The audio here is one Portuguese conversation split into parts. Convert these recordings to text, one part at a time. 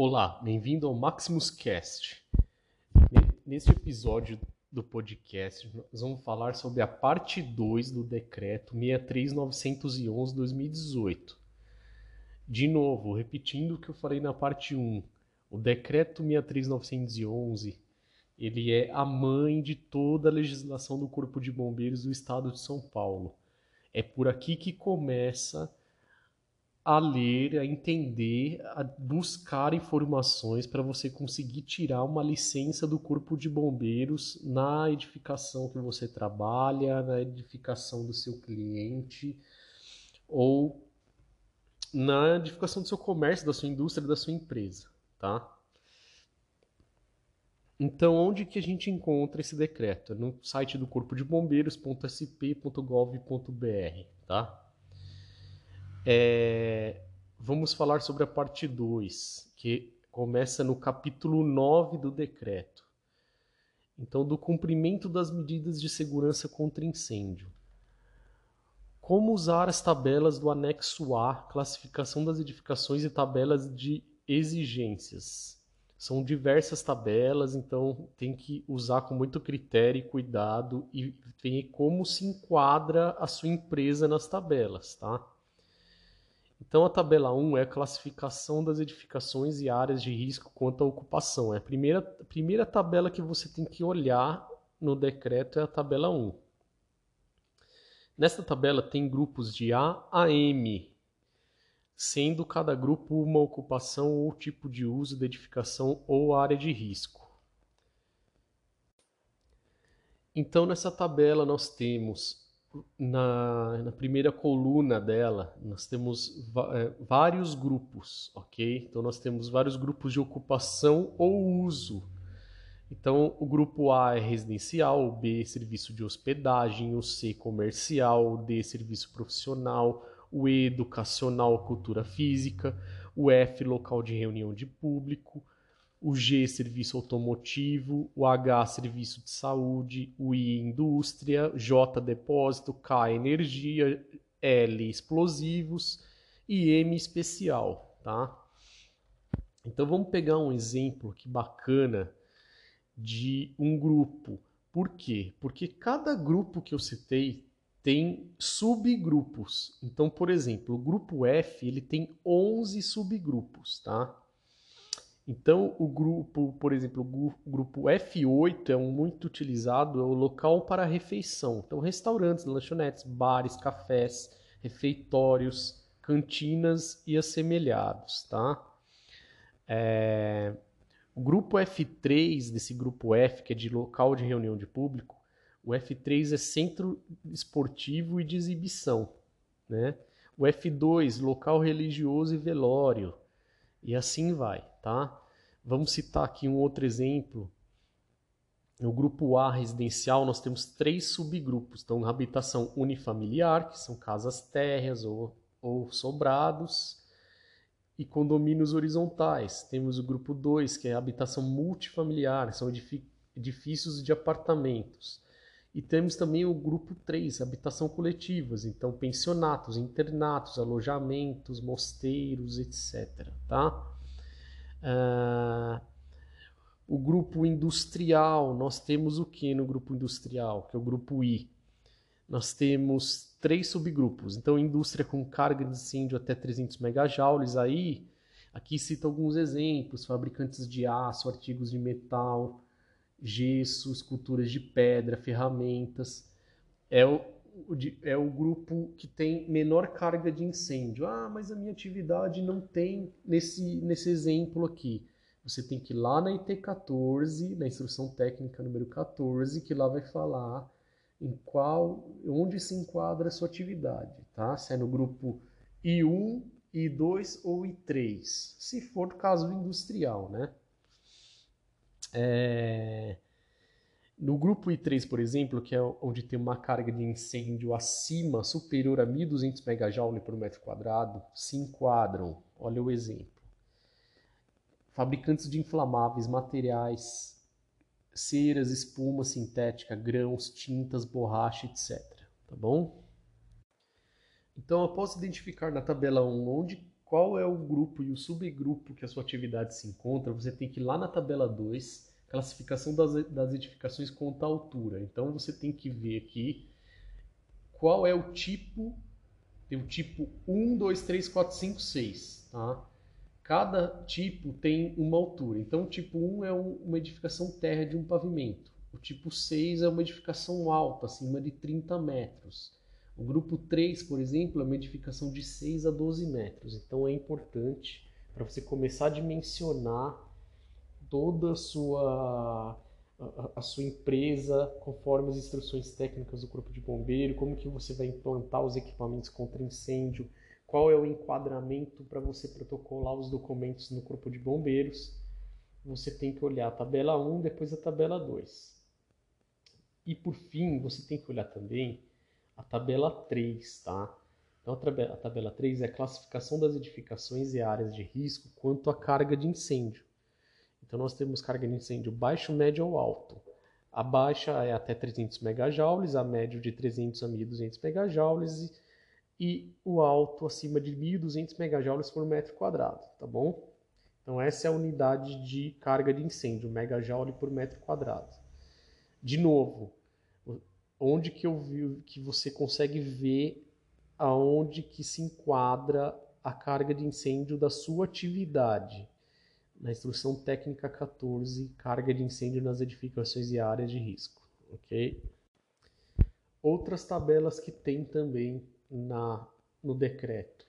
Olá, bem-vindo ao Maximus Cast. Neste episódio do podcast, nós vamos falar sobre a parte 2 do decreto 63911/2018. De novo, repetindo o que eu falei na parte 1, o decreto 63911 ele é a mãe de toda a legislação do Corpo de Bombeiros do Estado de São Paulo. É por aqui que começa a ler, a entender, a buscar informações para você conseguir tirar uma licença do Corpo de Bombeiros na edificação que você trabalha, na edificação do seu cliente ou na edificação do seu comércio, da sua indústria, da sua empresa, tá? Então, onde que a gente encontra esse decreto? É no site do Corpo de Bombeiros.sp.gov.br, tá? É, vamos falar sobre a parte 2, que começa no capítulo 9 do decreto. Então, do cumprimento das medidas de segurança contra incêndio. Como usar as tabelas do anexo A, classificação das edificações e tabelas de exigências. São diversas tabelas, então tem que usar com muito critério e cuidado e ver como se enquadra a sua empresa nas tabelas, tá? Então, a tabela 1 é a classificação das edificações e áreas de risco quanto à ocupação. É a primeira, a primeira tabela que você tem que olhar no decreto é a tabela 1. Nesta tabela tem grupos de A a M, sendo cada grupo uma ocupação ou tipo de uso da edificação ou área de risco. Então, nessa tabela nós temos na, na primeira coluna dela, nós temos é, vários grupos, ok? Então, nós temos vários grupos de ocupação ou uso. Então, o grupo A é residencial, o B é serviço de hospedagem, o C comercial, o D serviço profissional, o E educacional, cultura física, o F local de reunião de público, o G, serviço automotivo, o H, serviço de saúde, o I, indústria, J, depósito, K, energia, L, explosivos e M, especial, tá? Então vamos pegar um exemplo que bacana de um grupo. Por quê? Porque cada grupo que eu citei tem subgrupos. Então, por exemplo, o grupo F, ele tem 11 subgrupos, tá? Então, o grupo, por exemplo, o grupo F8 é um muito utilizado, é o local para refeição. Então, restaurantes, lanchonetes, bares, cafés, refeitórios, cantinas e assemelhados, tá? É... O grupo F3, desse grupo F, que é de local de reunião de público, o F3 é centro esportivo e de exibição, né? O F2, local religioso e velório. E assim vai, tá? Vamos citar aqui um outro exemplo. No grupo A residencial, nós temos três subgrupos. Então, habitação unifamiliar, que são casas térreas ou, ou sobrados, e condomínios horizontais. Temos o grupo 2, que é habitação multifamiliar, são edifícios de apartamentos. E temos também o grupo 3, habitação coletivas, então pensionatos, internatos, alojamentos, mosteiros, etc. Tá? Uh, o grupo industrial, nós temos o que no grupo industrial, que é o grupo I? Nós temos três subgrupos. Então, indústria com carga de incêndio até 300 megajoules, aí, aqui cita alguns exemplos, fabricantes de aço, artigos de metal, gesso, esculturas de pedra, ferramentas. É o, é o grupo que tem menor carga de incêndio. Ah, mas a minha atividade não tem nesse, nesse exemplo aqui. Você tem que ir lá na IT14, na instrução técnica número 14, que lá vai falar em qual, onde se enquadra a sua atividade, tá? Se é no grupo I1, I2 ou I3, se for caso industrial, né? É... No grupo I3, por exemplo, que é onde tem uma carga de incêndio acima, superior a 1.200 MJ por metro quadrado, se enquadram. Olha o exemplo. Fabricantes de inflamáveis, materiais, ceras, espuma sintética, grãos, tintas, borracha, etc. Tá bom? Então, após identificar na tabela 1 onde qual é o grupo e o subgrupo que a sua atividade se encontra, você tem que ir lá na tabela 2, classificação das, das edificações quanto à altura. Então você tem que ver aqui qual é o tipo, tem o tipo 1, 2, 3, 4, 5, 6, tá? Cada tipo tem uma altura. Então o tipo 1 é uma edificação terra de um pavimento. O tipo 6 é uma edificação alta, acima de 30 metros. O grupo 3, por exemplo, é uma edificação de 6 a 12 metros. Então é importante para você começar a dimensionar toda a sua a, a, sua empresa conforme as instruções técnicas do corpo de bombeiro, como que você vai implantar os equipamentos contra incêndio, qual é o enquadramento para você protocolar os documentos no corpo de bombeiros. Você tem que olhar a tabela 1, depois a tabela 2. E por fim, você tem que olhar também a tabela 3, tá? Então, a tabela, a tabela 3 é a classificação das edificações e áreas de risco quanto à carga de incêndio. Então, nós temos carga de incêndio baixo, médio ou alto. A baixa é até 300 MJ, a médio de 300 a 1.200 MJ e o alto acima de 1.200 MJ por metro quadrado, tá bom? Então, essa é a unidade de carga de incêndio, megajoule por metro quadrado. De novo, onde que eu vi que você consegue ver aonde que se enquadra a carga de incêndio da sua atividade. Na instrução técnica 14, carga de incêndio nas edificações e áreas de risco, ok? Outras tabelas que tem também na no decreto.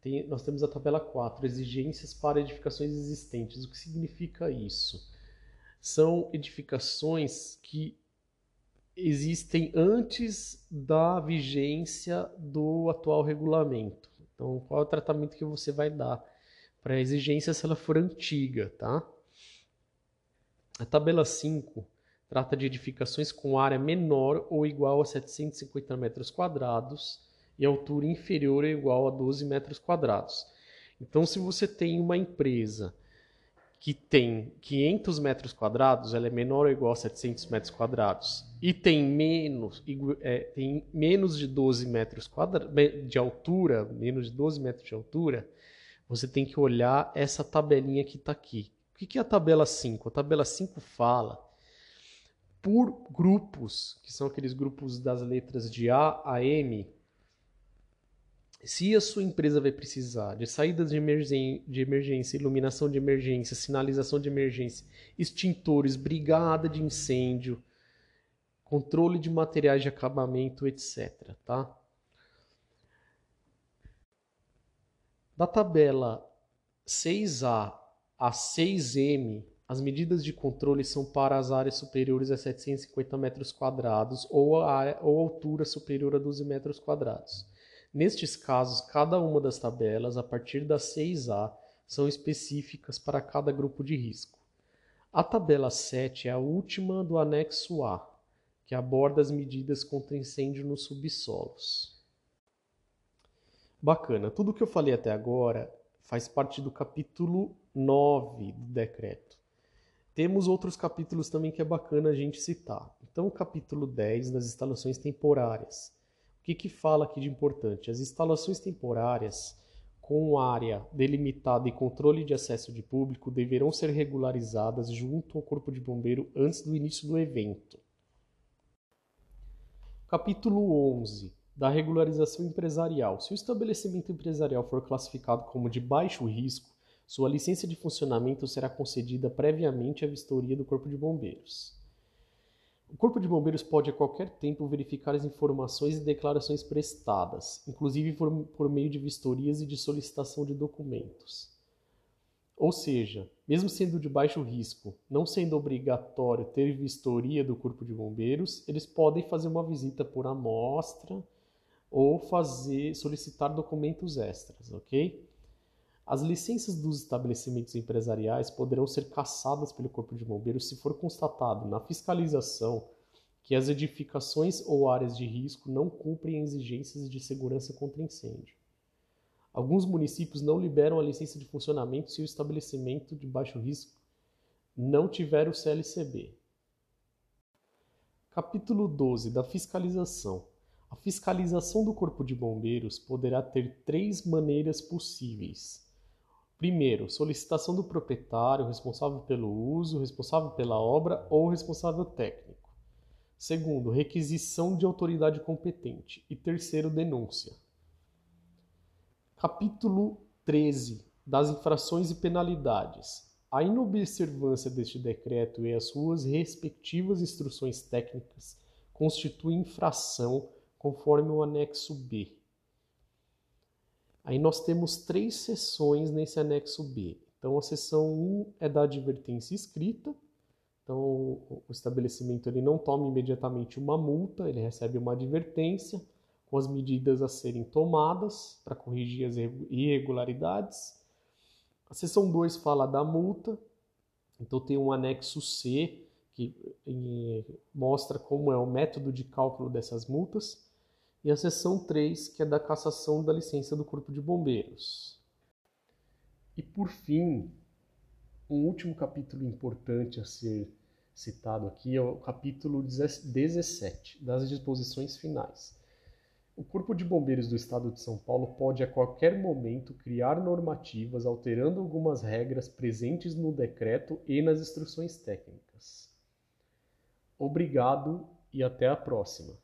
Tem, nós temos a tabela 4, exigências para edificações existentes. O que significa isso? São edificações que existem antes da vigência do atual regulamento. Então, qual é o tratamento que você vai dar para a exigência se ela for antiga, tá? A tabela 5 trata de edificações com área menor ou igual a 750 metros quadrados e altura inferior ou igual a 12 metros quadrados. Então, se você tem uma empresa que tem 500 metros quadrados, ela é menor ou igual a 700 metros quadrados, e tem menos, é, tem menos de 12 metros quadrados de altura, menos de 12 metros de altura, você tem que olhar essa tabelinha que está aqui. O que é a tabela 5? A tabela 5 fala por grupos, que são aqueles grupos das letras de A a M, se a sua empresa vai precisar de saídas de, emergência, de emergência, iluminação de emergência, sinalização de emergência, extintores, brigada de incêndio, controle de materiais de acabamento, etc. Tá? Da tabela 6A a 6M, as medidas de controle são para as áreas superiores a 750 metros quadrados ou a, ou altura superior a 12 metros quadrados. Nestes casos, cada uma das tabelas, a partir da 6A, são específicas para cada grupo de risco. A tabela 7 é a última do anexo A, que aborda as medidas contra incêndio nos subsolos. Bacana, tudo que eu falei até agora faz parte do capítulo 9 do decreto. Temos outros capítulos também que é bacana a gente citar. Então, o capítulo 10 das instalações temporárias que, que fala aqui de importante? As instalações temporárias com área delimitada e controle de acesso de público deverão ser regularizadas junto ao Corpo de Bombeiro antes do início do evento. Capítulo 11 da regularização empresarial. Se o estabelecimento empresarial for classificado como de baixo risco, sua licença de funcionamento será concedida previamente à vistoria do Corpo de Bombeiros. O Corpo de Bombeiros pode a qualquer tempo verificar as informações e declarações prestadas, inclusive por, por meio de vistorias e de solicitação de documentos. Ou seja, mesmo sendo de baixo risco, não sendo obrigatório ter vistoria do Corpo de Bombeiros, eles podem fazer uma visita por amostra ou fazer solicitar documentos extras, ok? As licenças dos estabelecimentos empresariais poderão ser cassadas pelo Corpo de Bombeiros se for constatado na fiscalização que as edificações ou áreas de risco não cumprem exigências de segurança contra incêndio. Alguns municípios não liberam a licença de funcionamento se o estabelecimento de baixo risco não tiver o CLCB. Capítulo 12 da Fiscalização. A fiscalização do Corpo de Bombeiros poderá ter três maneiras possíveis. Primeiro, solicitação do proprietário, responsável pelo uso, responsável pela obra ou responsável técnico. Segundo, requisição de autoridade competente. E terceiro, denúncia. Capítulo 13 das infrações e penalidades. A inobservância deste decreto e as suas respectivas instruções técnicas constituem infração conforme o anexo B. Aí nós temos três seções nesse anexo B. Então a seção 1 é da advertência escrita. Então o estabelecimento ele não toma imediatamente uma multa, ele recebe uma advertência com as medidas a serem tomadas para corrigir as irregularidades. A seção 2 fala da multa, então tem um anexo C que mostra como é o método de cálculo dessas multas, e a seção 3, que é da cassação da licença do Corpo de Bombeiros. E por fim, um último capítulo importante a ser citado aqui é o capítulo 17 das disposições finais. O Corpo de Bombeiros do Estado de São Paulo pode a qualquer momento criar normativas alterando algumas regras presentes no decreto e nas instruções técnicas. Obrigado e até a próxima.